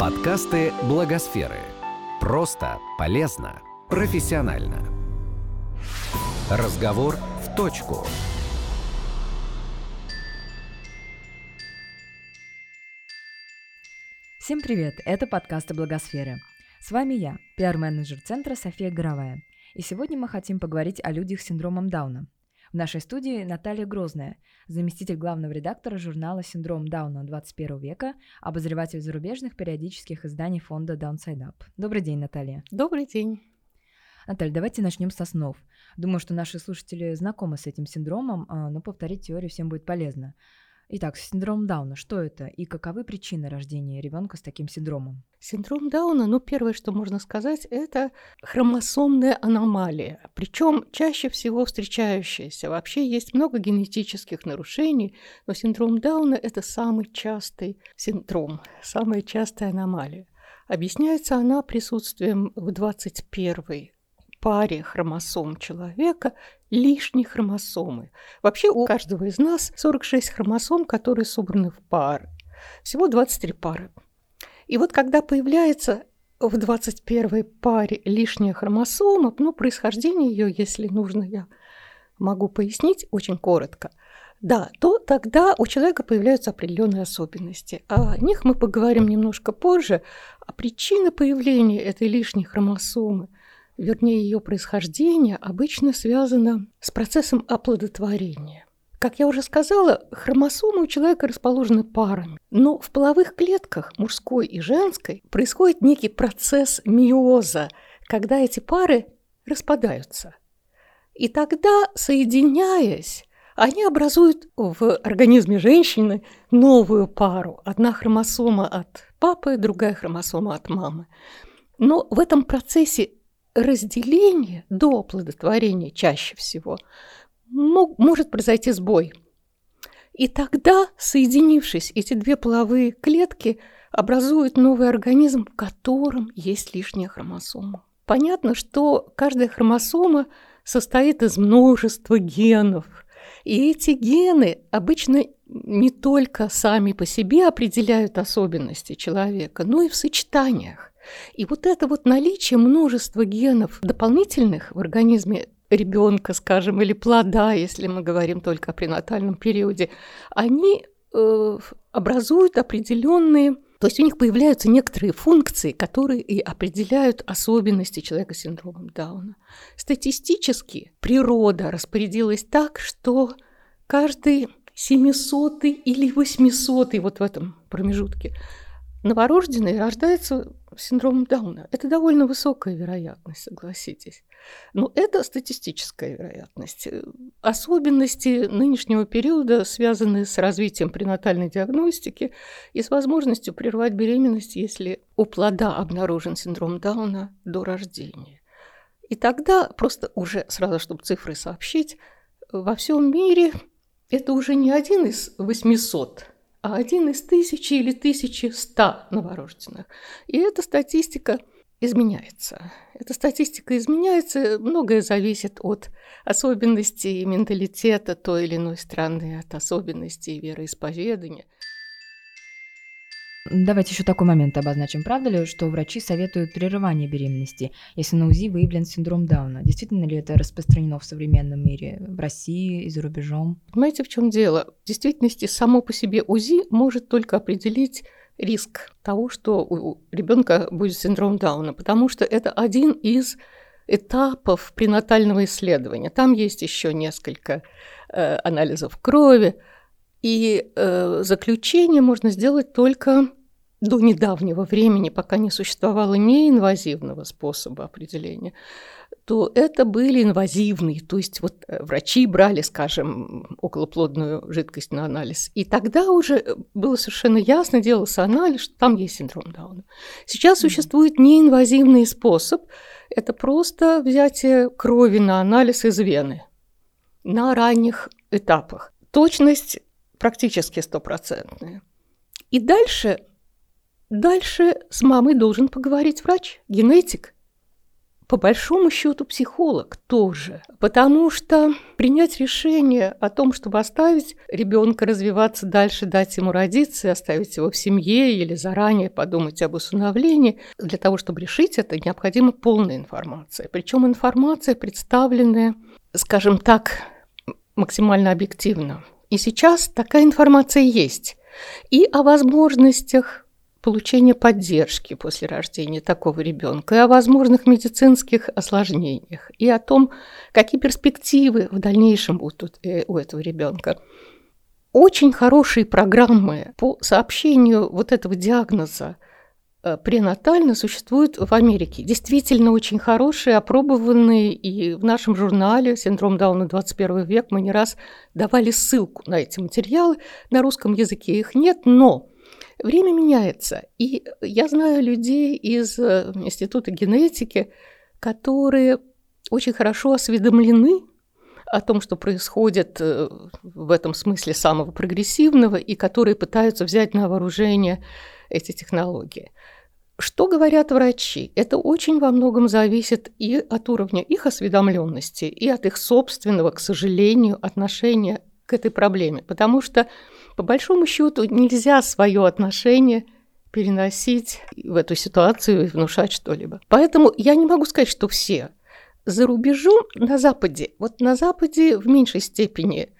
Подкасты Благосферы. Просто, полезно, профессионально. Разговор в точку. Всем привет! Это подкасты Благосферы. С вами я, пиар-менеджер центра София Горовая. И сегодня мы хотим поговорить о людях с синдромом Дауна. В нашей студии Наталья Грозная, заместитель главного редактора журнала «Синдром Дауна 21 века», обозреватель зарубежных периодических изданий фонда Downside Up. Добрый день, Наталья. Добрый день. Наталья, давайте начнем с основ. Думаю, что наши слушатели знакомы с этим синдромом, а, но повторить теорию всем будет полезно. Итак, синдром Дауна, что это и каковы причины рождения ребенка с таким синдромом? Синдром Дауна, ну, первое, что можно сказать, это хромосомная аномалия, причем чаще всего встречающаяся. Вообще есть много генетических нарушений, но синдром Дауна – это самый частый синдром, самая частая аномалия. Объясняется она присутствием в 21 паре хромосом человека лишней хромосомы. Вообще у каждого из нас 46 хромосом, которые собраны в пары. Всего 23 пары. И вот когда появляется в 21 паре лишняя хромосома, ну, происхождение ее, если нужно, я могу пояснить очень коротко, да, то тогда у человека появляются определенные особенности. О них мы поговорим немножко позже. А причина появления этой лишней хромосомы – вернее ее происхождение, обычно связано с процессом оплодотворения. Как я уже сказала, хромосомы у человека расположены парами, но в половых клетках мужской и женской происходит некий процесс миоза, когда эти пары распадаются. И тогда, соединяясь, они образуют в организме женщины новую пару. Одна хромосома от папы, другая хромосома от мамы. Но в этом процессе разделение до оплодотворения чаще всего мог, может произойти сбой. И тогда, соединившись, эти две половые клетки образуют новый организм, в котором есть лишняя хромосома. Понятно, что каждая хромосома состоит из множества генов. И эти гены обычно не только сами по себе определяют особенности человека, но и в сочетаниях. И вот это вот наличие множества генов дополнительных в организме ребенка, скажем, или плода, если мы говорим только о пренатальном периоде, они э, образуют определенные, то есть у них появляются некоторые функции, которые и определяют особенности человека с синдромом Дауна. Статистически природа распорядилась так, что каждый семисотый или восьмисотый вот в этом промежутке новорожденный рождается с синдромом Дауна. Это довольно высокая вероятность, согласитесь. Но это статистическая вероятность. Особенности нынешнего периода связаны с развитием пренатальной диагностики и с возможностью прервать беременность, если у плода обнаружен синдром Дауна до рождения. И тогда, просто уже сразу, чтобы цифры сообщить, во всем мире это уже не один из 800 а один из тысячи или тысячи ста новорожденных. И эта статистика изменяется. Эта статистика изменяется, многое зависит от особенностей менталитета той или иной страны, от особенностей вероисповедания – Давайте еще такой момент обозначим. Правда ли, что врачи советуют прерывание беременности, если на УЗИ выявлен синдром Дауна? Действительно ли это распространено в современном мире, в России и за рубежом? Понимаете, в чем дело? В действительности само по себе УЗИ может только определить риск того, что у ребенка будет синдром Дауна, потому что это один из этапов пренатального исследования. Там есть еще несколько э, анализов крови, и э, заключение можно сделать только до недавнего времени, пока не существовало неинвазивного способа определения, то это были инвазивные, то есть вот э, врачи брали, скажем, околоплодную жидкость на анализ, и тогда уже было совершенно ясно, делался анализ, что там есть синдром Дауна. Сейчас mm-hmm. существует неинвазивный способ, это просто взятие крови на анализ из вены на ранних этапах. Точность практически стопроцентная. И дальше, дальше с мамой должен поговорить врач, генетик. по большому счету психолог тоже, потому что принять решение о том, чтобы оставить ребенка развиваться дальше, дать ему родиться оставить его в семье или заранее подумать об усыновлении, для того, чтобы решить это, необходима полная информация. Причем информация, представленная, скажем так, максимально объективно. И сейчас такая информация есть. И о возможностях получения поддержки после рождения такого ребенка, и о возможных медицинских осложнениях, и о том, какие перспективы в дальнейшем будут э, у этого ребенка. Очень хорошие программы по сообщению вот этого диагноза э, пренатально существуют в Америке. Действительно очень хорошие, опробованные, и в нашем журнале «Синдром Дауна 21 век» мы не раз давали ссылку на эти материалы. На русском языке их нет, но Время меняется, и я знаю людей из э, Института генетики, которые очень хорошо осведомлены о том, что происходит э, в этом смысле самого прогрессивного, и которые пытаются взять на вооружение эти технологии. Что говорят врачи? Это очень во многом зависит и от уровня их осведомленности, и от их собственного, к сожалению, отношения к этой проблеме. Потому что по большому счету нельзя свое отношение переносить в эту ситуацию и внушать что-либо. Поэтому я не могу сказать, что все. За рубежом на Западе, вот на Западе в меньшей степени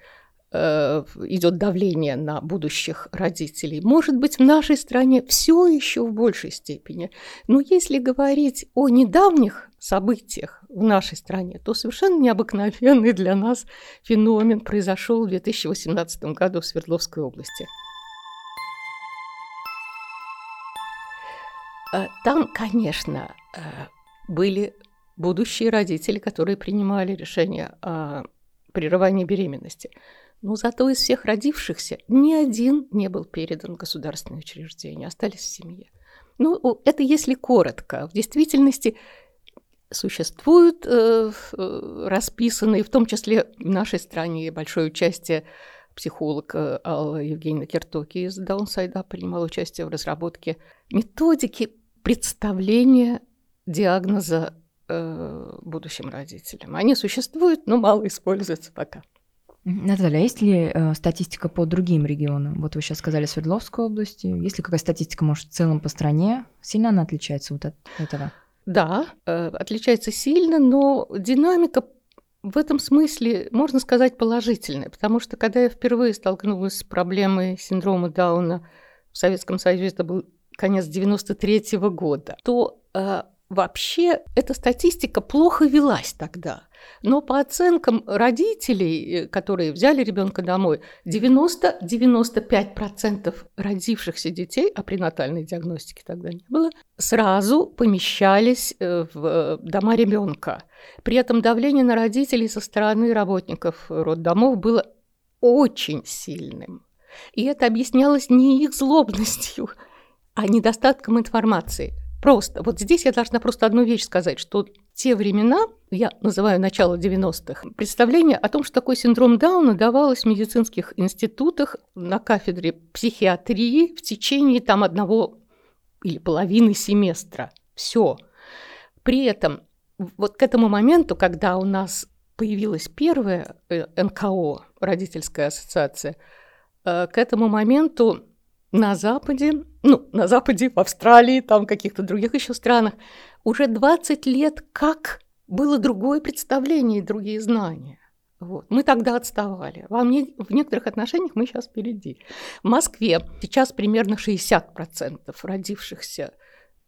э, идет давление на будущих родителей. Может быть, в нашей стране все еще в большей степени. Но если говорить о недавних событиях в нашей стране, то совершенно необыкновенный для нас феномен произошел в 2018 году в Свердловской области. Э, там, конечно, э, были будущие родители, которые принимали решение о прерывании беременности. Но зато из всех родившихся ни один не был передан в государственное остались в семье. Ну, это если коротко. В действительности существуют э, э, расписанные, в том числе в нашей стране, большое участие психолог э, Алла Евгеньевна Киртоки из Даунсайда принимала участие в разработке методики представления диагноза э, будущим родителям. Они существуют, но мало используются пока. Наталья, а есть ли э, статистика по другим регионам? Вот вы сейчас сказали Свердловской области. Есть ли какая статистика, может, в целом по стране? Сильно она отличается вот от этого? Да, э, отличается сильно, но динамика в этом смысле, можно сказать, положительная, потому что когда я впервые столкнулась с проблемой синдрома Дауна в Советском Союзе, это был конец 93 -го года, то э, Вообще, эта статистика плохо велась тогда. Но по оценкам родителей, э, которые взяли ребенка домой, 90-95% родившихся детей, а пренатальной диагностики тогда не было, сразу помещались э, в э, дома ребенка. При этом давление на родителей со стороны работников роддомов было очень сильным. И это объяснялось не их злобностью, а недостатком информации. Просто. Вот здесь я должна просто одну вещь сказать, что те времена, я называю начало 90-х, представление о том, что такой синдром Дауна давалось в медицинских институтах на кафедре психиатрии в течение там одного или половины семестра. Все. При этом вот к этому моменту, когда у нас появилась первая э, НКО, родительская ассоциация, э, к этому моменту на Западе, ну, на Западе, в Австралии, там, каких-то других еще странах, уже 20 лет как было другое представление и другие знания. Вот. Мы тогда отставали. Во мне, в некоторых отношениях мы сейчас впереди. В Москве сейчас примерно 60% родившихся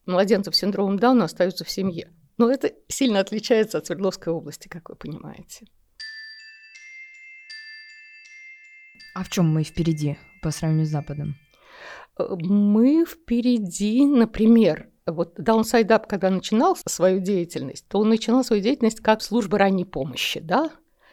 младенцев с синдромом Дауна остаются в семье. Но это сильно отличается от Свердловской области, как вы понимаете. А в чем мы впереди по сравнению с Западом? Мы впереди, например, вот Downside Up, когда начинал свою деятельность, то он начинал свою деятельность как служба ранней помощи, да?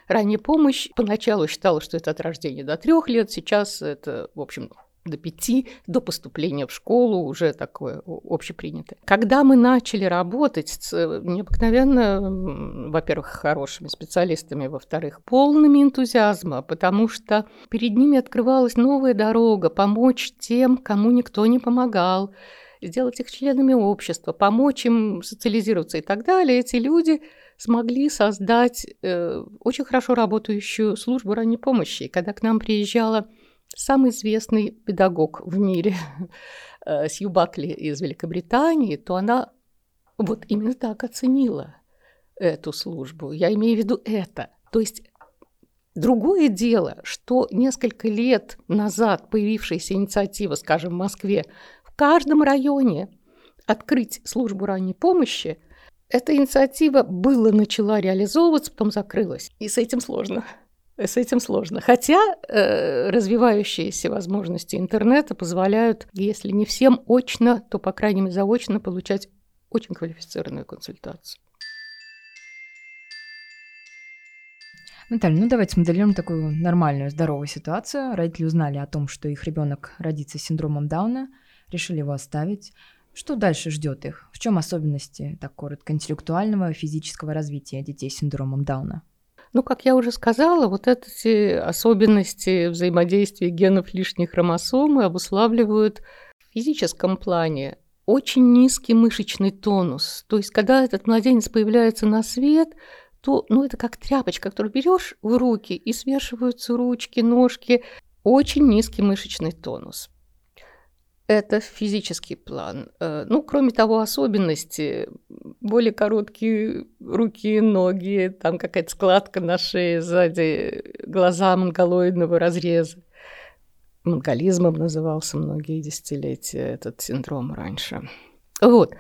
Ранняя помощь поначалу считала, что это от рождения до трех лет, сейчас это, в общем, до пяти, до поступления в школу уже такое общепринятое. Когда мы начали работать с э, необыкновенно, во-первых, хорошими специалистами, во-вторых, полными энтузиазма, потому что перед ними открывалась новая дорога, помочь тем, кому никто не помогал, сделать их членами общества, помочь им социализироваться и так далее, эти люди смогли создать э, очень хорошо работающую службу ранней помощи. И когда к нам приезжала самый известный педагог в мире, э, Сью Бакли из Великобритании, то она вот именно так оценила эту службу. Я имею в виду это. То есть Другое дело, что несколько лет назад появившаяся инициатива, скажем, в Москве, в каждом районе открыть службу ранней помощи, эта инициатива была начала реализовываться, потом закрылась. И с этим сложно. С этим сложно. Хотя э, развивающиеся возможности интернета позволяют, если не всем очно, то, по крайней мере, заочно получать очень квалифицированную консультацию. Наталья, ну давайте смоделируем такую нормальную, здоровую ситуацию. Родители узнали о том, что их ребенок родится с синдромом Дауна, решили его оставить. Что дальше ждет их? В чем особенности, так коротко, интеллектуального и физического развития детей с синдромом Дауна? Ну, как я уже сказала, вот эти особенности взаимодействия генов лишней хромосомы обуславливают в физическом плане очень низкий мышечный тонус. То есть, когда этот младенец появляется на свет, то ну, это как тряпочка, которую берешь в руки и свешиваются ручки, ножки. Очень низкий мышечный тонус. Это физический план. Э, ну, кроме того, особенности. Более короткие руки и ноги, там какая-то складка на шее сзади, глаза монголоидного разреза. Монголизмом назывался многие десятилетия этот синдром раньше. Вот.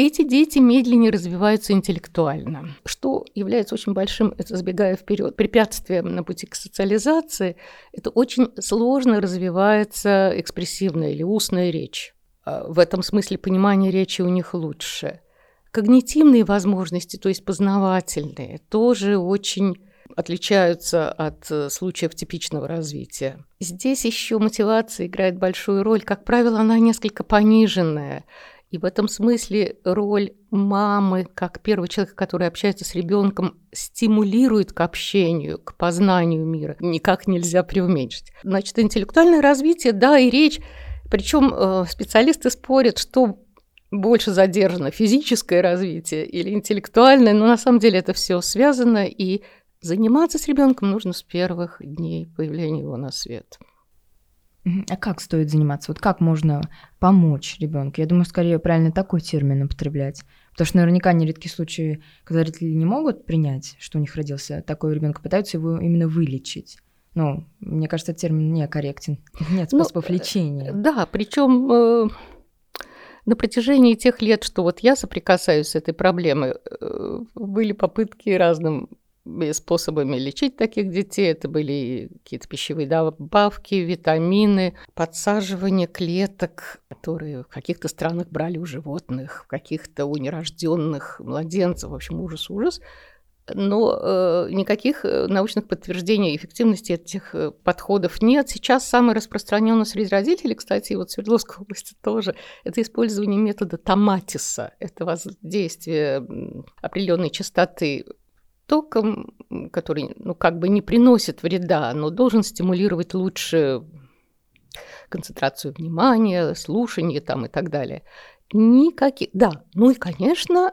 Эти дети медленнее развиваются интеллектуально, что является очень большим, это сбегая вперед, препятствием на пути к социализации. Это очень сложно развивается экспрессивная или устная речь. А в этом смысле понимание речи у них лучше. Когнитивные возможности, то есть познавательные, тоже очень отличаются от э, случаев типичного развития. Здесь еще мотивация играет большую роль. Как правило, она несколько пониженная. И в этом смысле роль мамы, как первого человека, который общается с ребенком, стимулирует к общению, к познанию мира. Никак нельзя преуменьшить. Значит, интеллектуальное развитие, да, и речь. Причем э, специалисты спорят, что больше задержано физическое развитие или интеллектуальное, но на самом деле это все связано, и заниматься с ребенком нужно с первых дней появления его на свет. А как стоит заниматься? Вот как можно помочь ребенку? Я думаю, скорее правильно такой термин употреблять. Потому что наверняка нередки случаи, когда родители не могут принять, что у них родился такой ребенок, пытаются его именно вылечить. Ну, мне кажется, термин не корректен. Нет ну, способов ну, лечения. Да, причем э, на протяжении тех лет, что вот я соприкасаюсь с этой проблемой, э, были попытки разным способами лечить таких детей. Это были какие-то пищевые добавки, витамины, подсаживание клеток, которые в каких-то странах брали у животных, в каких-то у нерожденных младенцев. В общем, ужас-ужас. Но э, никаких э, научных подтверждений эффективности этих э, подходов нет. Сейчас самое распространенное среди родителей, кстати, вот в Свердловской области тоже, это использование метода томатиса. Это воздействие определенной частоты током, который, ну, как бы не приносит вреда, но должен стимулировать лучше концентрацию внимания, слушание там и так далее. Никаких, да, ну и, конечно,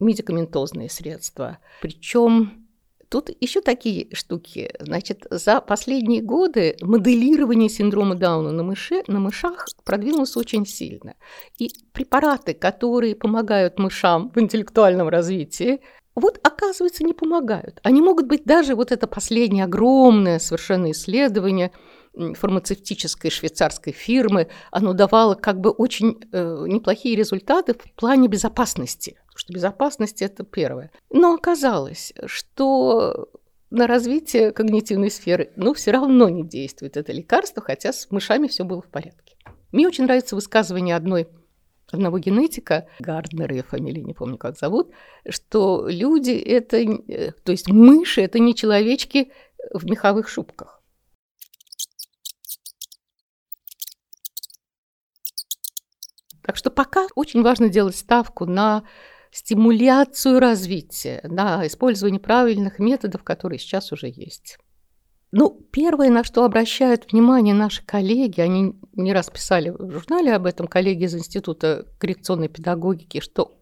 медикаментозные средства. Причем тут еще такие штуки. Значит, за последние годы моделирование синдрома Дауна на, мыше, на мышах продвинулось очень сильно. И препараты, которые помогают мышам в интеллектуальном развитии, вот, оказывается, не помогают. Они могут быть даже вот это последнее огромное совершенно исследование фармацевтической швейцарской фирмы, оно давало как бы очень э, неплохие результаты в плане безопасности, потому что безопасность – это первое. Но оказалось, что на развитие когнитивной сферы, ну, все равно не действует это лекарство, хотя с мышами все было в порядке. Мне очень нравится высказывание одной одного генетика, Гарднер, ее фамилию не помню, как зовут, что люди это, э, то есть мыши это не человечки в меховых шубках. Так что пока очень важно делать ставку на стимуляцию развития, на использование правильных методов, которые сейчас уже есть. Ну, первое, на что обращают внимание наши коллеги, они не раз писали в журнале об этом, коллеги из Института коррекционной педагогики, что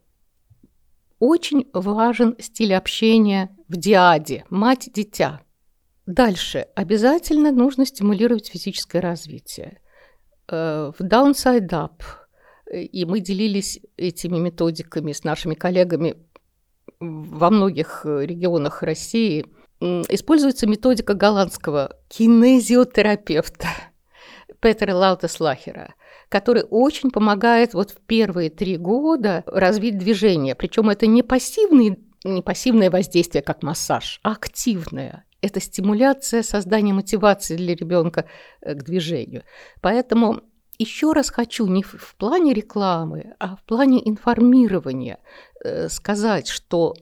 очень важен стиль общения в диаде «мать-дитя». Дальше. Обязательно нужно стимулировать физическое развитие. Э, в Downside Up, и мы делились этими методиками с нашими коллегами во многих регионах России, используется методика голландского кинезиотерапевта Петера Лаутеслахера, который очень помогает вот в первые три года развить движение. Причем это не пассивный не пассивное воздействие, как массаж, а активное. Это стимуляция создания мотивации для ребенка э, к движению. Поэтому еще раз хочу не в плане рекламы, а в плане информирования э, сказать, что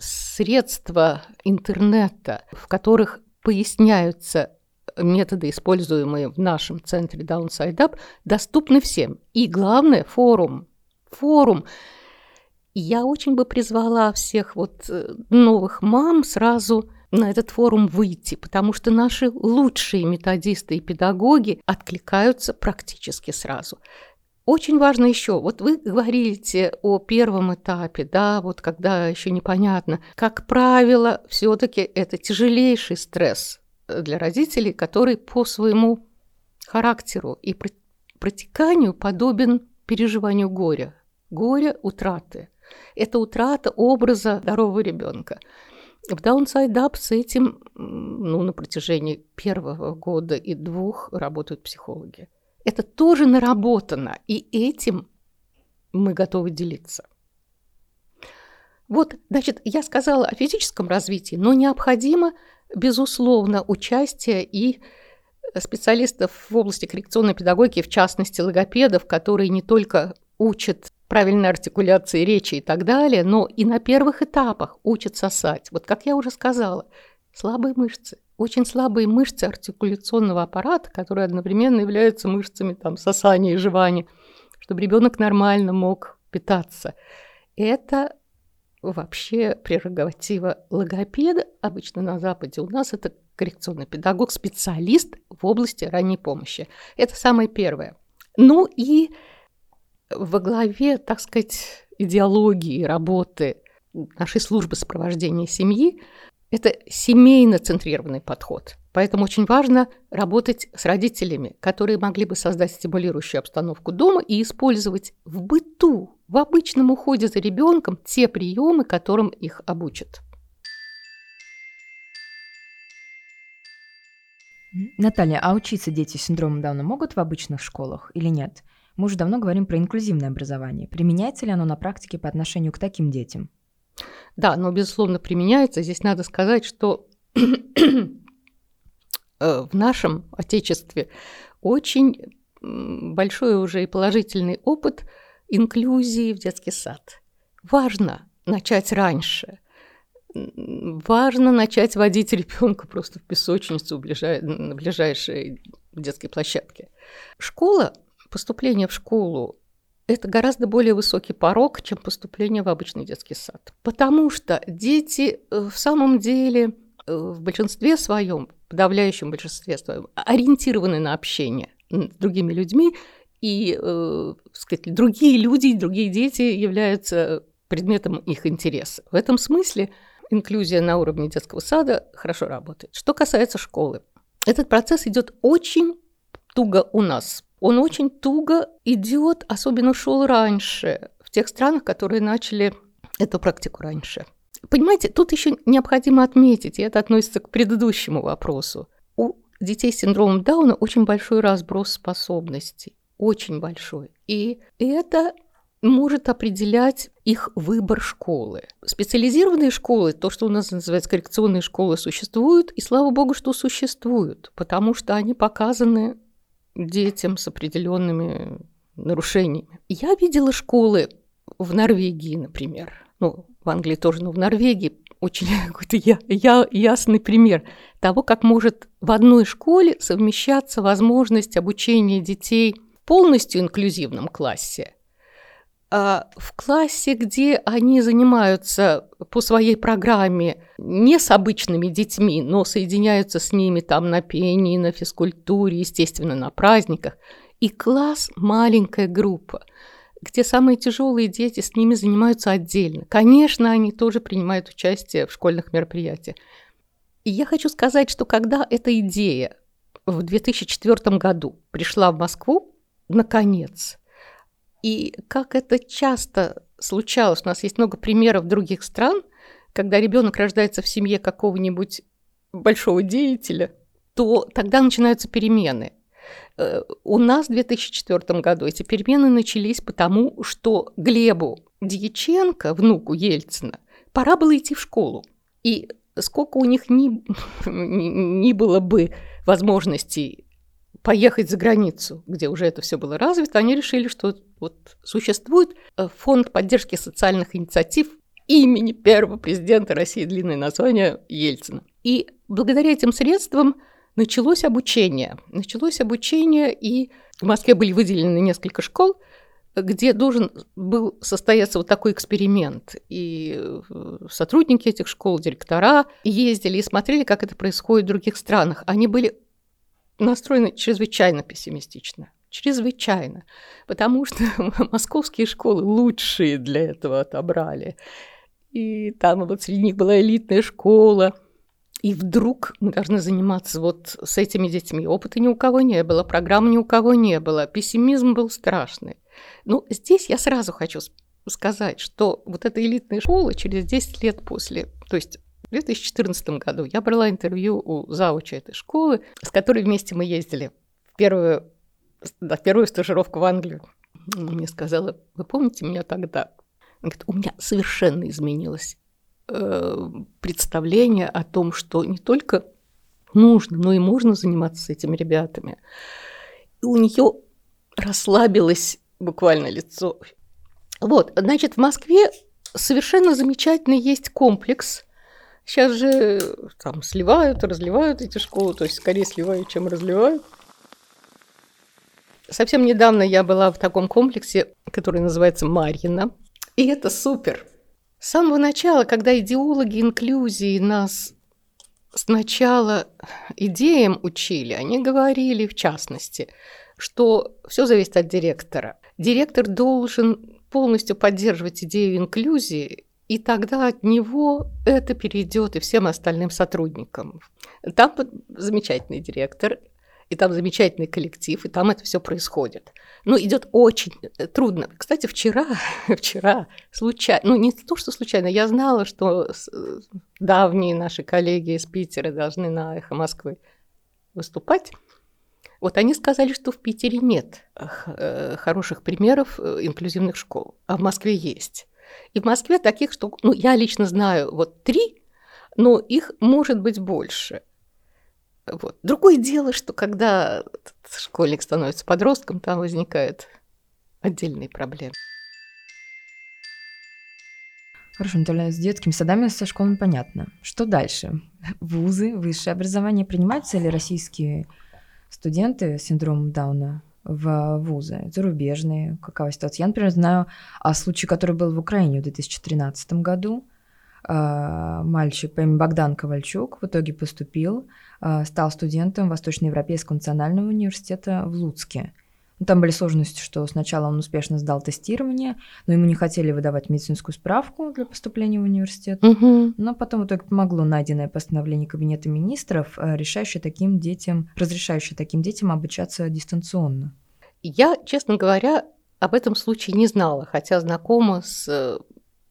средства интернета, в которых поясняются методы, используемые в нашем центре Downside Up, доступны всем. И главное, форум. Форум. Я очень бы призвала всех вот э, новых мам сразу на этот форум выйти, потому что наши лучшие методисты и педагоги откликаются практически сразу. Очень важно еще, вот вы говорите о первом этапе, да, вот когда еще непонятно. Как правило, все-таки это тяжелейший стресс для родителей, который по своему характеру и протеканию подобен переживанию горя. Горя, утраты. Это утрата образа здорового ребенка. В Downside Up с этим ну, на протяжении первого года и двух работают психологи. Это тоже наработано, и этим мы готовы делиться. Вот, значит, я сказала о физическом развитии, но необходимо, безусловно, участие и специалистов в области коррекционной педагогики, в частности логопедов, которые не только учат правильной артикуляции речи и так далее, но и на первых этапах учат сосать. Вот как я уже сказала, слабые мышцы, очень слабые мышцы артикуляционного аппарата, которые одновременно являются мышцами там, сосания и жевания, чтобы ребенок нормально мог питаться. Это вообще прерогатива логопеда. Обычно на Западе у нас это коррекционный педагог, специалист в области ранней помощи. Это самое первое. Ну и во главе, так сказать, идеологии работы нашей службы сопровождения семьи это семейно-центрированный подход. Поэтому очень важно работать с родителями, которые могли бы создать стимулирующую обстановку дома и использовать в быту, в обычном уходе за ребенком те приемы, которым их обучат. Наталья, а учиться дети с синдромом Дауна могут в обычных школах или нет? Мы уже давно говорим про инклюзивное образование. Применяется ли оно на практике по отношению к таким детям? Да, но, безусловно, применяется. Здесь надо сказать, что э, в нашем Отечестве очень большой уже и положительный опыт инклюзии в детский сад. Важно начать раньше. Важно начать водить ребенка просто в песочницу на ближайшей детской площадке. Школа поступление в школу это гораздо более высокий порог, чем поступление в обычный детский сад. Потому что дети э, в самом деле э, в большинстве своем, подавляющем большинстве своем, ориентированы на общение с другими людьми, и э, сказать, другие люди, другие дети являются предметом их интереса. В этом смысле инклюзия на уровне детского сада хорошо работает. Что касается школы, этот процесс идет очень туго у нас, он очень туго идет, особенно шел раньше, в тех странах, которые начали эту практику раньше. Понимаете, тут еще необходимо отметить, и это относится к предыдущему вопросу. У детей с синдромом Дауна очень большой разброс способностей, очень большой. И это может определять их выбор школы. Специализированные школы, то, что у нас называется коррекционные школы, существуют, и слава богу, что существуют, потому что они показаны детям с определенными нарушениями. Я видела школы в Норвегии, например. Ну, в Англии тоже, но в Норвегии очень какой-то я, я, ясный пример того, как может в одной школе совмещаться возможность обучения детей в полностью инклюзивном классе в классе, где они занимаются по своей программе не с обычными детьми, но соединяются с ними там на пении, на физкультуре, естественно, на праздниках, и класс – маленькая группа, где самые тяжелые дети с ними занимаются отдельно. Конечно, они тоже принимают участие в школьных мероприятиях. И я хочу сказать, что когда эта идея в 2004 году пришла в Москву, наконец, и как это часто случалось, у нас есть много примеров других стран, когда ребенок рождается в семье какого-нибудь большого деятеля, то тогда начинаются перемены. Э, у нас в 2004 году эти перемены начались потому, что Глебу Дьяченко, внуку Ельцина, пора было идти в школу. И сколько у них ни, ни было бы возможностей поехать за границу, где уже это все было развито, они решили, что вот существует э, фонд поддержки социальных инициатив имени первого президента России, длинное название Ельцина. И благодаря этим средствам началось обучение. Началось обучение, и в Москве были выделены несколько школ, где должен был состояться вот такой эксперимент. И э, сотрудники этих школ, директора ездили и смотрели, как это происходит в других странах. Они были настроены чрезвычайно пессимистично. Чрезвычайно. Потому что московские школы лучшие для этого отобрали. И там вот среди них была элитная школа. И вдруг мы должны заниматься вот с этими детьми. Опыта ни у кого не было, программ ни у кого не было. Пессимизм был страшный. Ну, здесь я сразу хочу сказать, что вот эта элитная школа через 10 лет после, то есть в 2014 году я брала интервью у зауча этой школы, с которой вместе мы ездили в первую, да, первую стажировку в Англию. Она мне сказала, вы помните меня тогда? Она говорит, у меня совершенно изменилось э, представление о том, что не только нужно, но и можно заниматься с этими ребятами. И у нее расслабилось буквально лицо. Вот, значит, в Москве совершенно замечательный есть комплекс. Сейчас же там сливают, разливают эти школы, то есть скорее сливают, чем разливают. Совсем недавно я была в таком комплексе, который называется Марьина. И это супер. С самого начала, когда идеологи инклюзии нас сначала идеям учили, они говорили, в частности, что все зависит от директора. Директор должен полностью поддерживать идею инклюзии, и тогда от него это перейдет и всем остальным сотрудникам. Там замечательный директор, и там замечательный коллектив, и там это все происходит. Но идет очень э, трудно. Кстати, вчера, вчера случайно, ну не то, что случайно, я знала, что э, давние наши коллеги из Питера должны на «Эхо Москвы» выступать. Вот они сказали, что в Питере нет э, хороших примеров инклюзивных школ, а в Москве есть. И в Москве таких что, ну, я лично знаю вот три, но их может быть больше. Вот. Другое дело, что когда школьник становится подростком, там возникают отдельные проблемы. Хорошо, Наталья, с детскими садами, со школами понятно. Что дальше? Вузы, высшее образование принимаются ли российские студенты с синдромом Дауна в вузы, зарубежные, какова ситуация. Я, например, знаю о случае, который был в Украине в 2013 году. А, мальчик по имени Богдан Ковальчук в итоге поступил, а, стал студентом Восточноевропейского национального университета в Луцке. Ну, там были сложности, что сначала он успешно сдал тестирование, но ему не хотели выдавать медицинскую справку для поступления в университет. Угу. Но потом в итоге помогло найденное постановление Кабинета министров, э, решающее таким детям, разрешающее таким детям обучаться дистанционно. Я, честно говоря, об этом случае не знала, хотя знакома с э,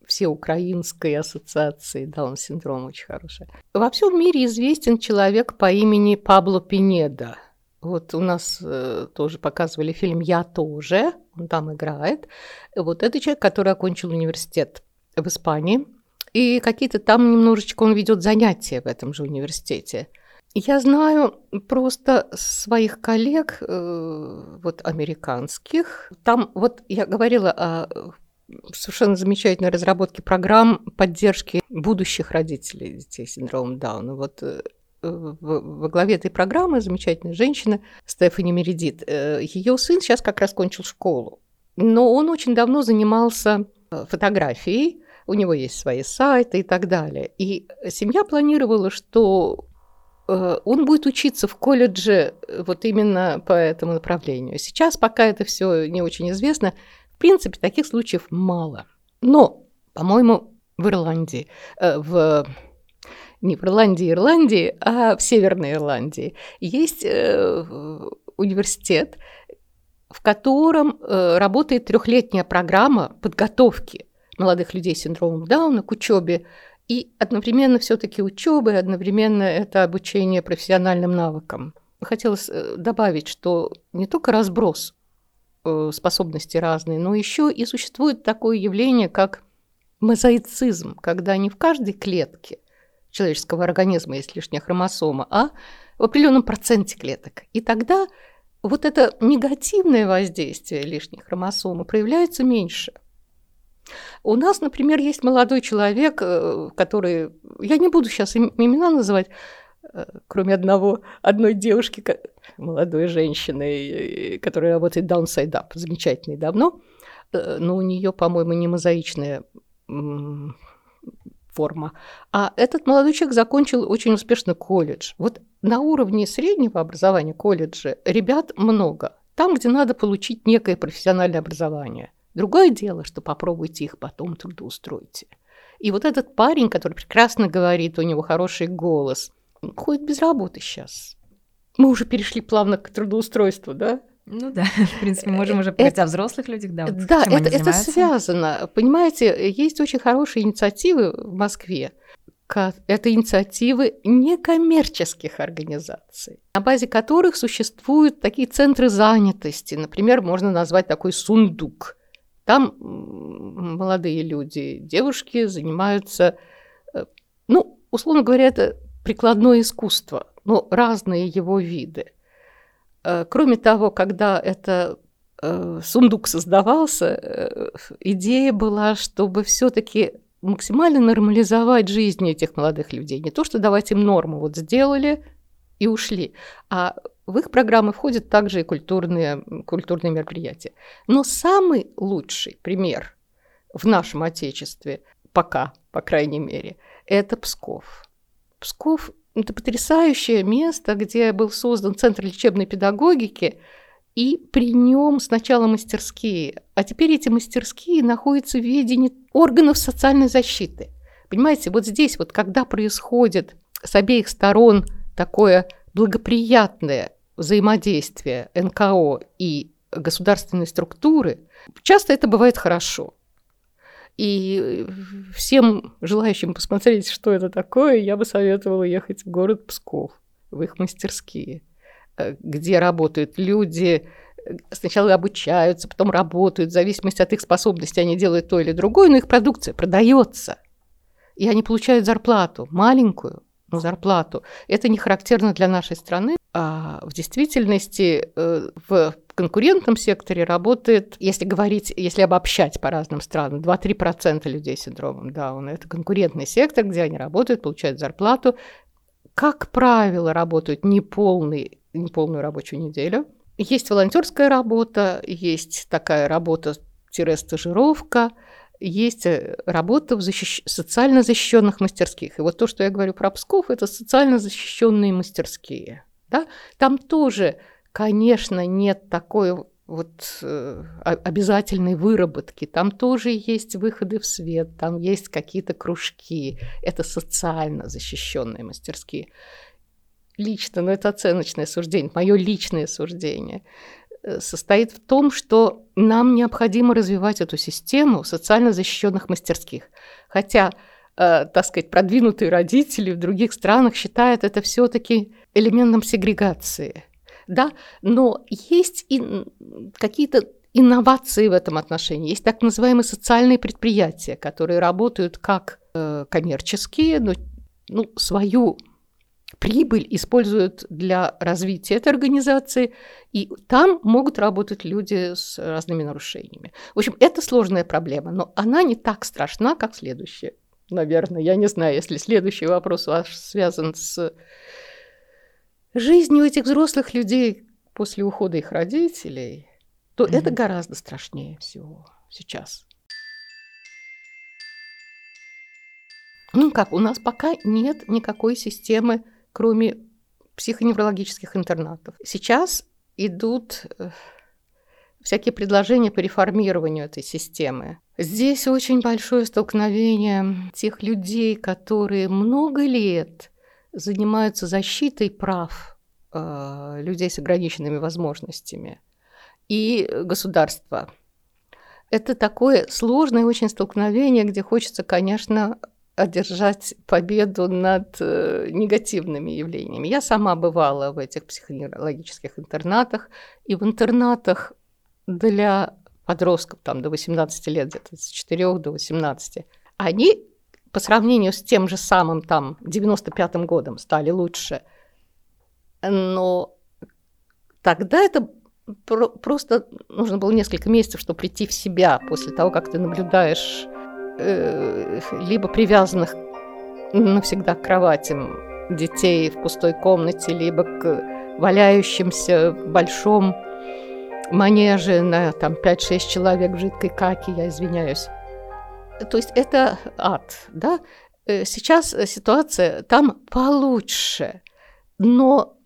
Всеукраинской ассоциацией Даун-синдрома очень хорошая. Во всем мире известен человек по имени Пабло Пинеда – вот у нас э, тоже показывали фильм «Я тоже», он там играет. Вот это человек, который окончил университет в Испании, и какие-то там немножечко он ведет занятия в этом же университете. Я знаю просто своих коллег, э, вот американских. Там вот я говорила о совершенно замечательной разработке программ поддержки будущих родителей детей с синдромом Дауна. Вот э, во главе этой программы замечательная женщина Стефани Мередит. Э, Ее сын сейчас как раз кончил школу. но он очень давно занимался э, фотографией, у него есть свои сайты и так далее. И семья планировала, что э, он будет учиться в колледже вот именно по этому направлению. Сейчас пока это все не очень известно. В принципе, таких случаев мало. Но, по-моему, в Ирландии, в не в Ирландии, Ирландии, а в Северной Ирландии есть университет, в котором э, работает трехлетняя программа подготовки молодых людей с синдромом Дауна к учебе. И одновременно все-таки учеба, и одновременно это обучение профессиональным навыкам. Хотелось э, добавить, что не только разброс э, способностей разные, но еще и существует такое явление, как мозаицизм, когда не в каждой клетке человеческого организма есть лишняя хромосома, а в определенном проценте клеток. И тогда вот это негативное воздействие лишних хромосомы проявляется меньше. У нас, например, есть молодой человек, э, который, я не буду сейчас имена называть, э, кроме одного, одной девушки, молодой женщины, которая работает Downside Up, замечательной давно, э, но у нее, по-моему, не мозаичная форма. А этот молодой человек закончил очень успешно колледж. Вот на уровне среднего образования колледжа ребят много. Там, где надо получить некое профессиональное образование. Другое дело, что попробуйте их потом трудоустроить. И вот этот парень, который прекрасно говорит, у него хороший голос, ходит без работы сейчас. Мы уже перешли плавно к трудоустройству, да? Ну да, в принципе, можем уже поговорить это, о взрослых людях, да. Вот да, это, это связано. Понимаете, есть очень хорошие инициативы в Москве. Это инициативы некоммерческих организаций, на базе которых существуют такие центры занятости. Например, можно назвать такой сундук. Там молодые люди, девушки занимаются, э, ну, условно говоря, это прикладное искусство, но разные его виды – Э, кроме того, когда это э, сундук создавался, э, идея была, чтобы все-таки максимально нормализовать жизнь этих молодых людей. Не то, что давать им норму, вот сделали и ушли, а в их программы входят также и культурные, культурные мероприятия. Но самый лучший пример в нашем Отечестве, пока, по крайней мере, это Псков. Псков это потрясающее место, где был создан Центр лечебной педагогики, и при нем сначала мастерские, а теперь эти мастерские находятся в ведении органов социальной защиты. Понимаете, вот здесь вот, когда происходит с обеих сторон такое благоприятное взаимодействие НКО и государственной структуры, часто это бывает хорошо. И всем желающим посмотреть, что это такое, я бы советовала ехать в город Псков, в их мастерские, э, где работают люди, э, сначала обучаются, потом работают, в зависимости от их способностей они делают то или другое, но их продукция продается. И они получают зарплату, маленькую, но зарплату. Это не характерно для нашей страны. А в действительности э, в конкурентном секторе работает, если говорить, если обобщать по разным странам, 2-3% людей с синдромом Дауна. Это конкурентный сектор, где они работают, получают зарплату. Как правило, работают неполный, неполную рабочую неделю. Есть волонтерская работа, есть такая работа-стажировка, есть э, работа в защищ... социально защищенных мастерских. И вот то, что я говорю про Псков, это социально защищенные мастерские. Да? Там тоже конечно, нет такой вот э, обязательной выработки. Там тоже есть выходы в свет, там есть какие-то кружки. Это социально защищенные мастерские. Лично, но это оценочное суждение, мое личное суждение э, состоит в том, что нам необходимо развивать эту систему социально защищенных мастерских. Хотя, э, так сказать, продвинутые родители в других странах считают это все-таки элементом сегрегации – да, но есть и какие-то инновации в этом отношении. Есть так называемые социальные предприятия, которые работают как э, коммерческие, но ну, свою прибыль используют для развития этой организации, и там могут работать люди с разными нарушениями. В общем, это сложная проблема, но она не так страшна, как следующая. Наверное, я не знаю, если следующий вопрос ваш связан с жизнью этих взрослых людей после ухода их родителей, то mm-hmm. это гораздо страшнее всего сейчас. Ну как, у нас пока нет никакой системы, кроме психоневрологических интернатов. Сейчас идут э, всякие предложения по реформированию этой системы. Здесь очень большое столкновение тех людей, которые много лет занимаются защитой прав э, людей с ограниченными возможностями и государства. Это такое сложное очень столкновение, где хочется, конечно, одержать победу над э, негативными явлениями. Я сама бывала в этих психоневрологических интернатах, и в интернатах для подростков там, до 18 лет, где-то с 4 до 18, они по сравнению с тем же самым там 95-м годом стали лучше. Но тогда это про- просто нужно было несколько месяцев, чтобы прийти в себя после того, как ты наблюдаешь Э, либо привязанных навсегда к кроватям детей в пустой комнате, либо к валяющимся в большом манеже на там 5-6 человек в жидкой каке, я извиняюсь. То есть это ад, да? Э, сейчас ситуация там получше, но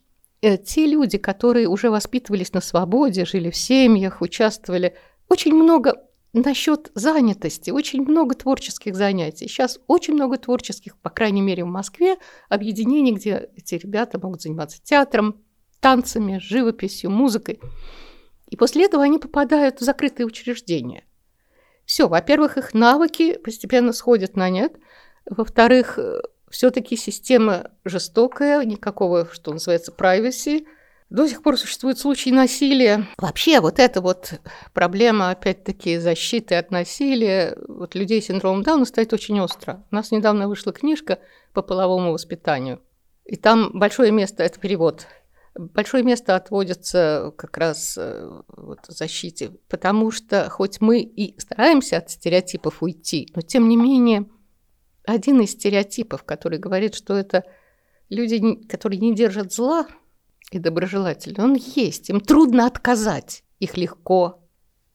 э, те люди, которые уже воспитывались на свободе, жили в семьях, участвовали, очень много Насчет занятости. Очень много творческих занятий. Сейчас очень много творческих, по крайней мере, в Москве, объединений, где эти ребята могут заниматься театром, танцами, живописью, музыкой. И после этого они попадают в закрытые учреждения. Все, во-первых, их навыки постепенно сходят на нет. Во-вторых, э, все-таки система жестокая, никакого, что называется, privacy – до сих пор существуют случаи насилия. Вообще вот эта вот проблема, опять-таки, защиты от насилия вот людей с синдромом Дауна стоит очень остро. У нас недавно вышла книжка по половому воспитанию. И там большое место, это перевод, большое место отводится как раз э, вот, защите, потому что хоть мы и стараемся от стереотипов уйти, но тем не менее один из стереотипов, который говорит, что это люди, которые не держат зла, и доброжелательный, он есть. Им трудно отказать, их легко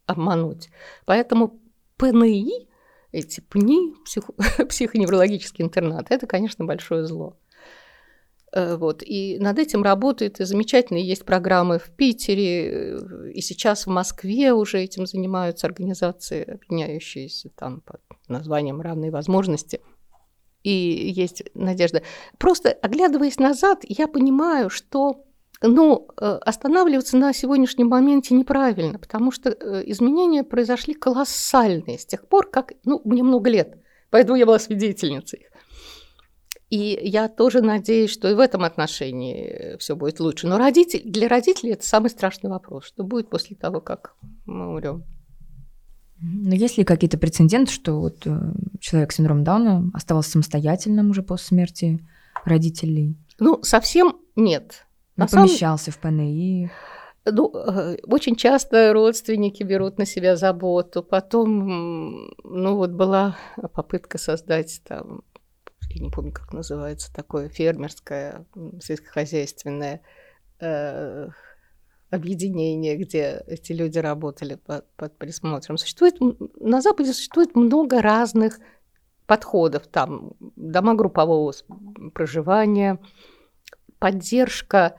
обмануть. Поэтому ПНИ, эти ПНИ, психо, психоневрологический интернат, это, конечно, большое зло. Э, вот. И над этим работают и замечательные есть программы в Питере, э, и сейчас в Москве уже этим занимаются организации, объединяющиеся там под названием «Равные возможности». И есть надежда. Просто оглядываясь назад, я понимаю, что ну, э, останавливаться на сегодняшнем моменте неправильно, потому что изменения произошли колоссальные с тех пор, как, ну, мне много лет, поэтому я была свидетельницей. И я тоже надеюсь, что и в этом отношении все будет лучше. Но родитель, для родителей это самый страшный вопрос, что будет после того, как мы умрем. Но есть ли какие-то прецеденты, что вот э, человек с синдромом Дауна оставался самостоятельным уже после смерти родителей? Ну, совсем нет. Ну, помещался в ПНИ. Ну, э, очень часто родственники берут на себя заботу. Потом, ну вот была попытка создать там, я не помню, как называется, такое фермерское, сельскохозяйственное э, объединение, где эти люди работали под, под присмотром. Существует, на Западе существует много разных подходов. Там дома группового проживания, поддержка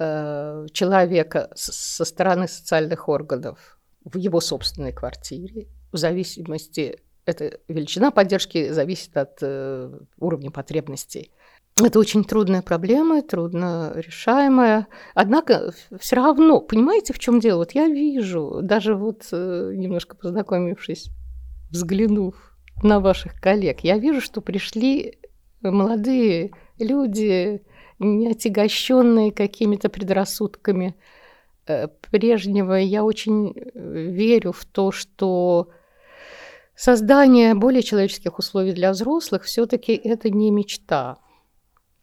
Э, человека со стороны социальных органов в его собственной квартире, в зависимости, эта величина поддержки зависит от э, уровня потребностей. Это очень трудная проблема, трудно решаемая. Однако все равно, понимаете, в чем дело? Вот я вижу, даже вот э, немножко познакомившись, взглянув на ваших коллег, я вижу, что пришли молодые люди, не отягощенные какими-то предрассудками э, прежнего. Я очень э, верю в то, что создание более человеческих условий для взрослых все-таки это не мечта.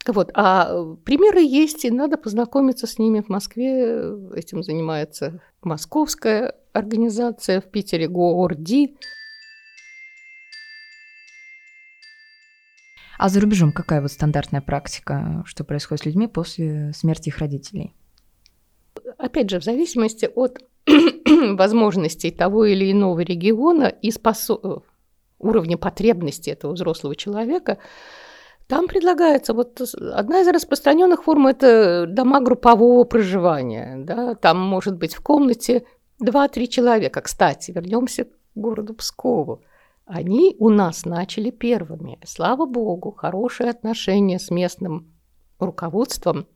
Вот. А э, примеры есть, и надо познакомиться с ними в Москве. Этим занимается московская организация, в Питере ГООРДИ. А за рубежом какая вот стандартная практика, что происходит с людьми после смерти их родителей? Опять же, в зависимости от возможностей того или иного региона и способ... уровня потребности этого взрослого человека, там предлагается вот одна из распространенных форм это дома группового проживания. Да? Там может быть в комнате 2-3 человека. Кстати, вернемся к городу Пскову. Они у нас начали первыми. Слава богу, хорошие отношения с местным руководством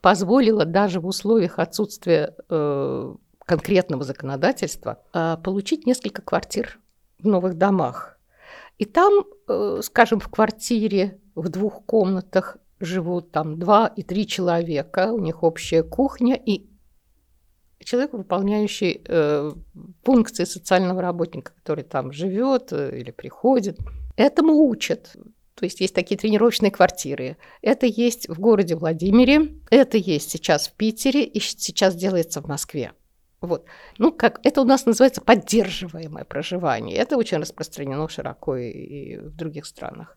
позволило даже в условиях отсутствия э, конкретного законодательства э, получить несколько квартир в новых домах. И там, э, скажем, в квартире в двух комнатах живут там два и три человека, у них общая кухня и человек, выполняющий э, функции социального работника, который там живет э, или приходит. Этому учат. То есть есть такие тренировочные квартиры. Это есть в городе Владимире, это есть сейчас в Питере и сейчас делается в Москве. Вот. Ну, как это у нас называется поддерживаемое проживание. Это очень распространено широко и в других странах.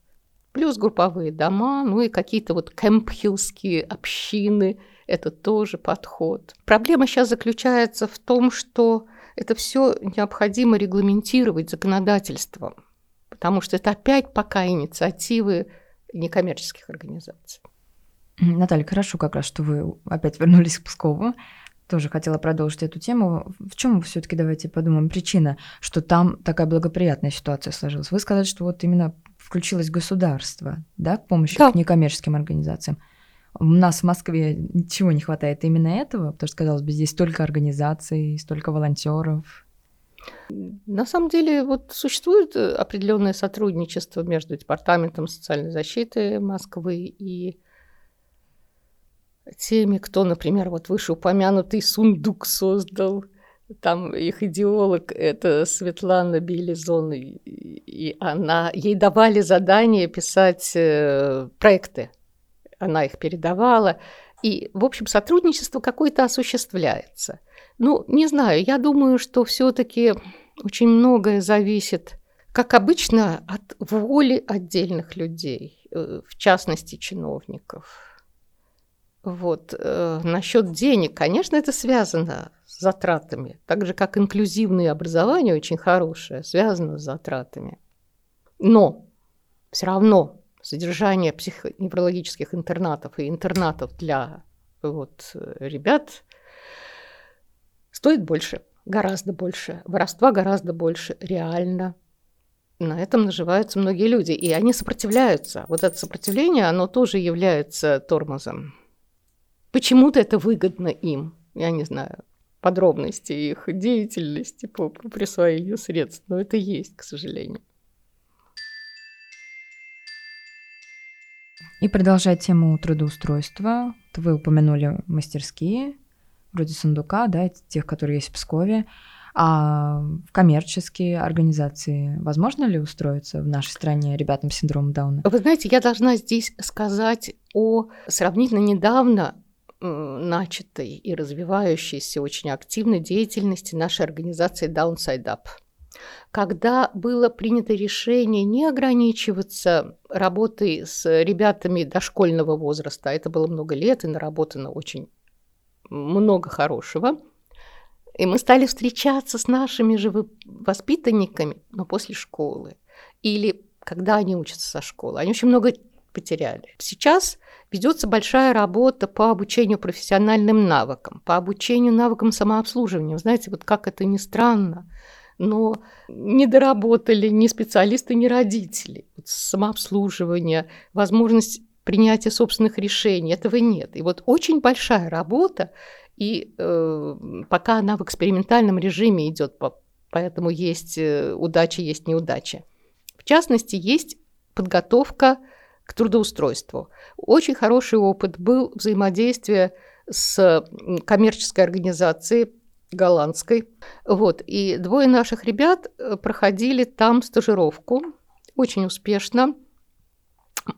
Плюс групповые дома, ну и какие-то вот кемпхиллские общины, это тоже подход. Проблема сейчас заключается в том, что это все необходимо регламентировать законодательством, потому что это опять пока инициативы некоммерческих организаций. Наталья, хорошо как раз, что вы опять вернулись к Пскову. Тоже хотела продолжить эту тему. В чем все-таки давайте подумаем причина, что там такая благоприятная ситуация сложилась? Вы сказали, что вот именно включилось государство, да, к помощи да. к некоммерческим организациям. У нас в Москве ничего не хватает именно этого, потому что, казалось бы, здесь столько организаций, столько волонтеров. На самом деле вот существует э, определенное сотрудничество между Департаментом социальной защиты Москвы и теми, кто, например, вот вышеупомянутый сундук создал. Там их идеолог – это Светлана Белизон, и она, ей давали задание писать э, проекты она их передавала. И, в общем, сотрудничество какое-то осуществляется. Ну, не знаю, я думаю, что все-таки очень многое зависит, как обычно, от воли отдельных людей, э, в частности, чиновников. Вот. Э, насчет денег, конечно, это связано с затратами, так же, как инклюзивное образование очень хорошее, связано с затратами. Но все равно содержание психоневрологических интернатов и интернатов для вот, ребят стоит больше, гораздо больше. Воровства гораздо больше, реально. На этом наживаются многие люди, и они сопротивляются. Вот это сопротивление, оно тоже является тормозом. Почему-то это выгодно им, я не знаю, подробности их деятельности по присвоению средств, но это есть, к сожалению. И продолжая тему трудоустройства, вы упомянули мастерские, вроде сундука, да, тех, которые есть в Пскове. А в коммерческие организации возможно ли устроиться в нашей стране ребятам с синдромом Дауна? Вы знаете, я должна здесь сказать о сравнительно недавно начатой и развивающейся очень активной деятельности нашей организации Downside Up – когда было принято решение не ограничиваться работой с ребятами дошкольного возраста, а это было много лет и наработано очень много хорошего, и мы стали встречаться с нашими же воспитанниками, но после школы. Или когда они учатся со школы. Они очень много потеряли. Сейчас ведется большая работа по обучению профессиональным навыкам, по обучению навыкам самообслуживания. Вы знаете, вот как это ни странно, но не доработали ни специалисты, ни родители. Самообслуживание, возможность принятия собственных решений, этого нет. И вот очень большая работа, и э, пока она в экспериментальном режиме идет, поэтому есть э, удача, есть неудача. В частности, есть подготовка к трудоустройству. Очень хороший опыт был взаимодействие с коммерческой организацией голландской. Вот. И двое наших ребят э, проходили там стажировку очень успешно.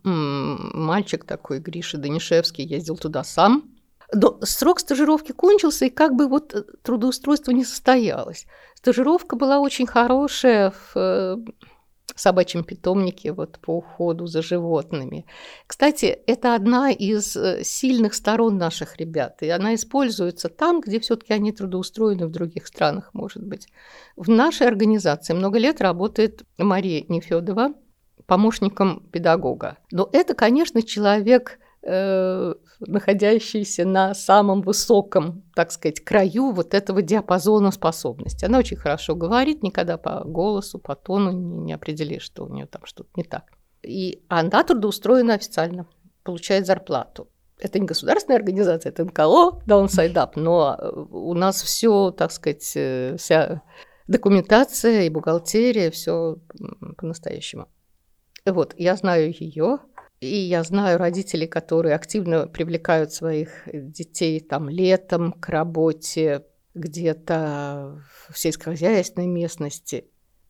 Мальчик такой, Гриша Данишевский, ездил туда сам. Но срок стажировки кончился, и как бы вот э, трудоустройство не состоялось. Стажировка была очень хорошая в, э, собачьем питомнике вот, по уходу за животными. Кстати, это одна из э, сильных сторон наших ребят, и она используется там, где все-таки они трудоустроены в других странах, может быть. В нашей организации много лет работает Мария Нефедова, помощником педагога. Но это, конечно, человек Э, находящийся на самом высоком, так сказать, краю вот этого диапазона способностей. Она очень хорошо говорит, никогда по голосу, по тону не, не определишь, что у нее там что-то не так. И она трудоустроена официально, получает зарплату. Это не государственная организация, это НКО, Downside Up, но у нас все, так сказать, э, вся документация и бухгалтерия, все по-настоящему. Вот, я знаю ее, и я знаю родителей, которые активно привлекают своих детей там летом к работе где-то в сельскохозяйственной местности.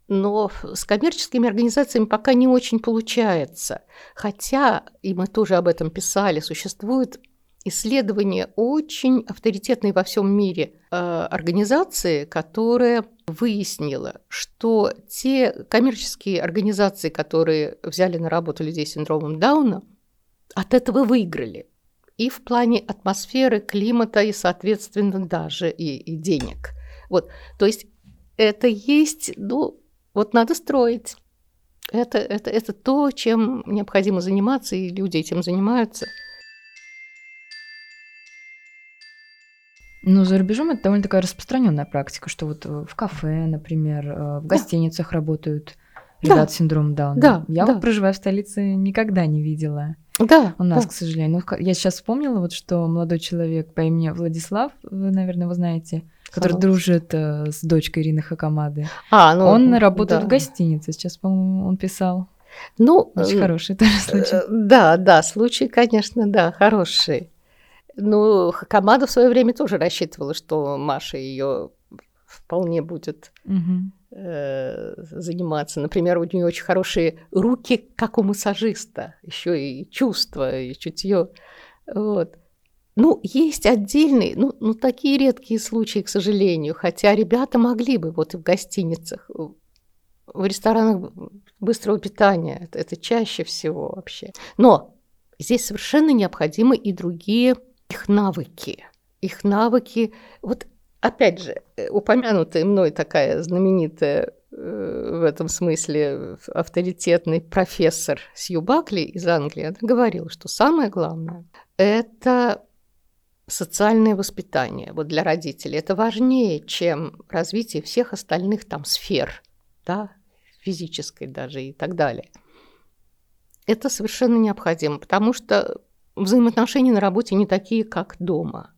Но с коммерческими организациями пока не очень получается. Хотя, и мы тоже об этом писали, существует исследование очень авторитетной во всем мире э, организации, которая выяснила, что те коммерческие организации, которые взяли на работу людей с синдромом Дауна, от этого выиграли. И в плане атмосферы, климата, и, соответственно, даже и, и денег. Вот, то есть это есть, ну, вот надо строить. Это, это, это то, чем необходимо заниматься, и люди этим занимаются – Ну, за рубежом это довольно такая распространенная практика, что вот э, в кафе, например, э, в гостиницах да. работают ребята да. с синдромом Дауна. Да, я да. вот проживая в столице никогда не видела. Да. У нас, да. к сожалению. Ну, я сейчас вспомнила, вот, что молодой человек по имени Владислав, вы, наверное, его знаете, который Хорошо. дружит э, с дочкой Ирины Хакамады. А, ну, он работает да. в гостинице. Сейчас, по-моему, он писал. Ну, очень э, хороший тоже случай. Да, да, случай, конечно, да, хороший. Ну, команда в свое время тоже рассчитывала, что Маша ее вполне будет угу. э, заниматься. Например, у нее очень хорошие руки, как у массажиста, еще и чувство, и чутье. Вот. Ну, есть отдельные, ну, ну, такие редкие случаи, к сожалению, хотя ребята могли бы вот в гостиницах, в ресторанах быстрого питания, это, это чаще всего вообще. Но здесь совершенно необходимы и другие их навыки. Их навыки, вот опять же, э, упомянутая мной такая знаменитая э, в этом смысле авторитетный профессор Сью Бакли из Англии, она говорила, что самое главное – это социальное воспитание вот для родителей. Это важнее, чем развитие всех остальных там сфер, да, физической даже и так далее. Это совершенно необходимо, потому что взаимоотношения на работе не такие, как дома.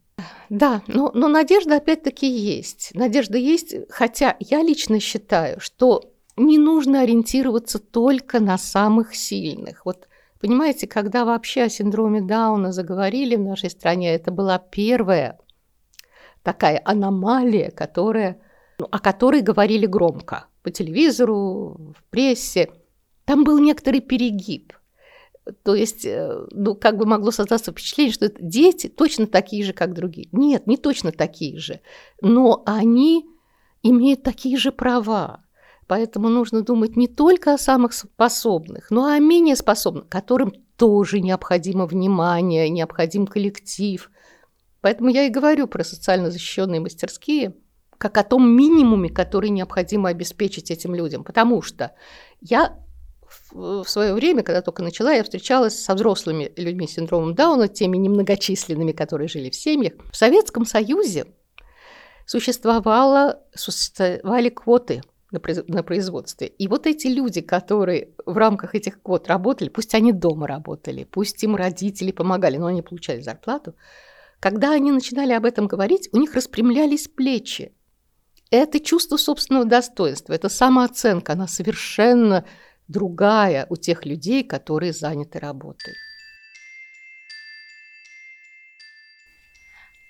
Да, но, но надежда опять-таки есть. Надежда есть, хотя я лично считаю, что не нужно ориентироваться только на самых сильных. Вот понимаете, когда вообще о синдроме Дауна заговорили в нашей стране, это была первая такая аномалия, которая, ну, о которой говорили громко по телевизору, в прессе. Там был некоторый перегиб – то есть, э, ну, как бы могло создаться впечатление, что дети точно такие же, как другие. Нет, не точно такие же, но они имеют такие же права. Поэтому нужно думать не только о самых способных, но и о менее способных, которым тоже необходимо внимание, необходим коллектив. Поэтому я и говорю про социально защищенные мастерские, как о том минимуме, который необходимо обеспечить этим людям. Потому что я в свое время, когда только начала, я встречалась со взрослыми людьми с синдромом Дауна, теми немногочисленными, которые жили в семьях. В Советском Союзе существовало, существовали квоты на производстве. И вот эти люди, которые в рамках этих квот работали, пусть они дома работали, пусть им родители помогали, но они получали зарплату, когда они начинали об этом говорить, у них распрямлялись плечи. Это чувство собственного достоинства, это самооценка, она совершенно другая у тех людей, которые заняты работой.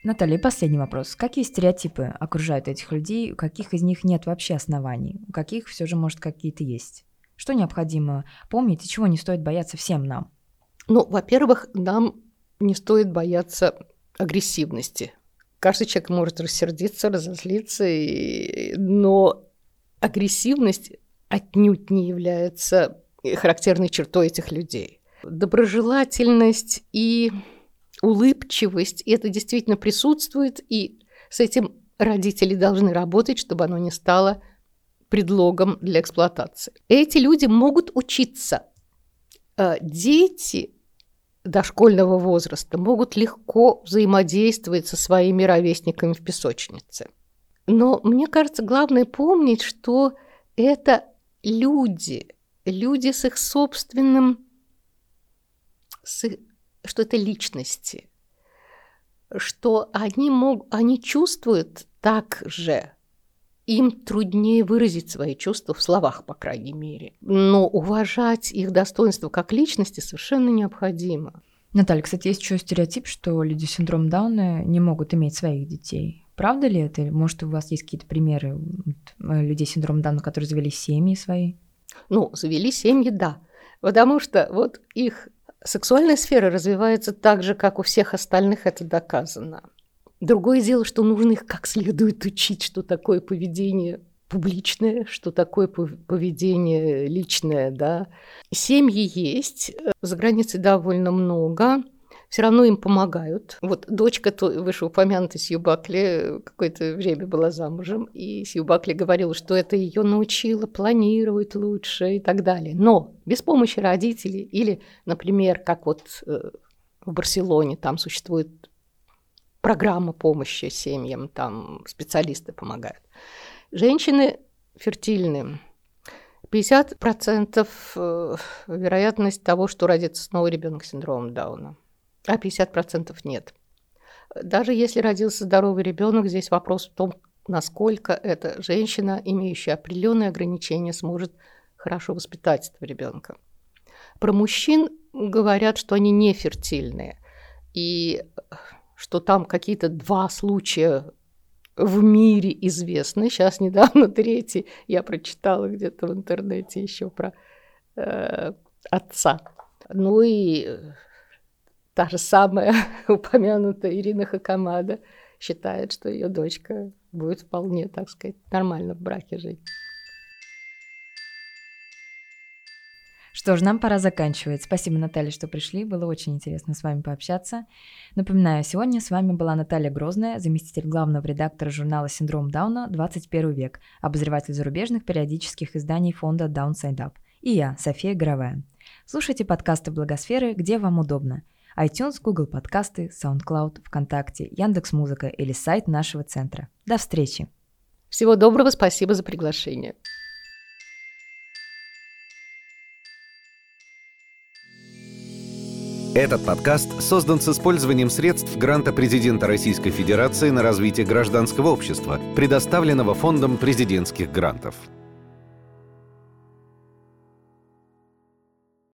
Наталья, последний вопрос. Какие стереотипы окружают этих людей? У каких из них нет вообще оснований? У каких все же, может, какие-то есть? Что необходимо помнить и чего не стоит бояться всем нам? Ну, во-первых, нам не стоит бояться агрессивности. Каждый человек может рассердиться, разозлиться, и... но агрессивность отнюдь не является характерной чертой этих людей. Доброжелательность и улыбчивость, это действительно присутствует, и с этим родители должны работать, чтобы оно не стало предлогом для эксплуатации. Эти люди могут учиться. Э, дети дошкольного возраста могут легко взаимодействовать со своими ровесниками в песочнице. Но мне кажется, главное помнить, что это люди, люди с их собственным, с, что это личности, что они, мог, они чувствуют так же, им труднее выразить свои чувства в словах, по крайней мере. Но уважать их достоинство как личности совершенно необходимо. Наталья, кстати, есть еще стереотип, что люди с синдромом Дауна не могут иметь своих детей. Правда ли это? Может, у вас есть какие-то примеры людей с синдромом Дауна, которые завели семьи свои? Ну, завели семьи, да. Потому что вот их сексуальная сфера развивается так же, как у всех остальных, это доказано. Другое дело, что нужно их как следует учить, что такое поведение публичное, что такое поведение личное, да. Семьи есть, э, за границей довольно много все равно им помогают. Вот дочка то, вышеупомянутой Сью Бакли какое-то время была замужем, и Сью Бакли говорила, что это ее научило планировать лучше и так далее. Но без помощи родителей или, например, как вот э, в Барселоне там существует программа помощи семьям, там специалисты помогают. Женщины фертильные. 50% э, вероятность того, что родится снова ребенок с синдромом Дауна а 50% нет. Даже если родился здоровый ребенок, здесь вопрос в том, насколько эта женщина, имеющая определенные ограничения, сможет хорошо воспитать этого ребенка. Про мужчин говорят, что они не фертильные, и что там какие-то два случая в мире известны. Сейчас недавно третий я прочитала где-то в интернете еще про э, отца. Ну и Та же самая упомянутая Ирина Хакамада считает, что ее дочка будет вполне, так сказать, нормально в браке жить. Что ж, нам пора заканчивать. Спасибо, Наталья, что пришли. Было очень интересно с вами пообщаться. Напоминаю, сегодня с вами была Наталья Грозная, заместитель главного редактора журнала «Синдром Дауна. 21 век», обозреватель зарубежных периодических изданий фонда Downside Up. И я, София Горовая. Слушайте подкасты Благосферы, где вам удобно – iTunes, Google подкасты, SoundCloud, ВКонтакте, Яндекс.Музыка или сайт нашего центра. До встречи! Всего доброго, спасибо за приглашение. Этот подкаст создан с использованием средств гранта президента Российской Федерации на развитие гражданского общества, предоставленного Фондом президентских грантов.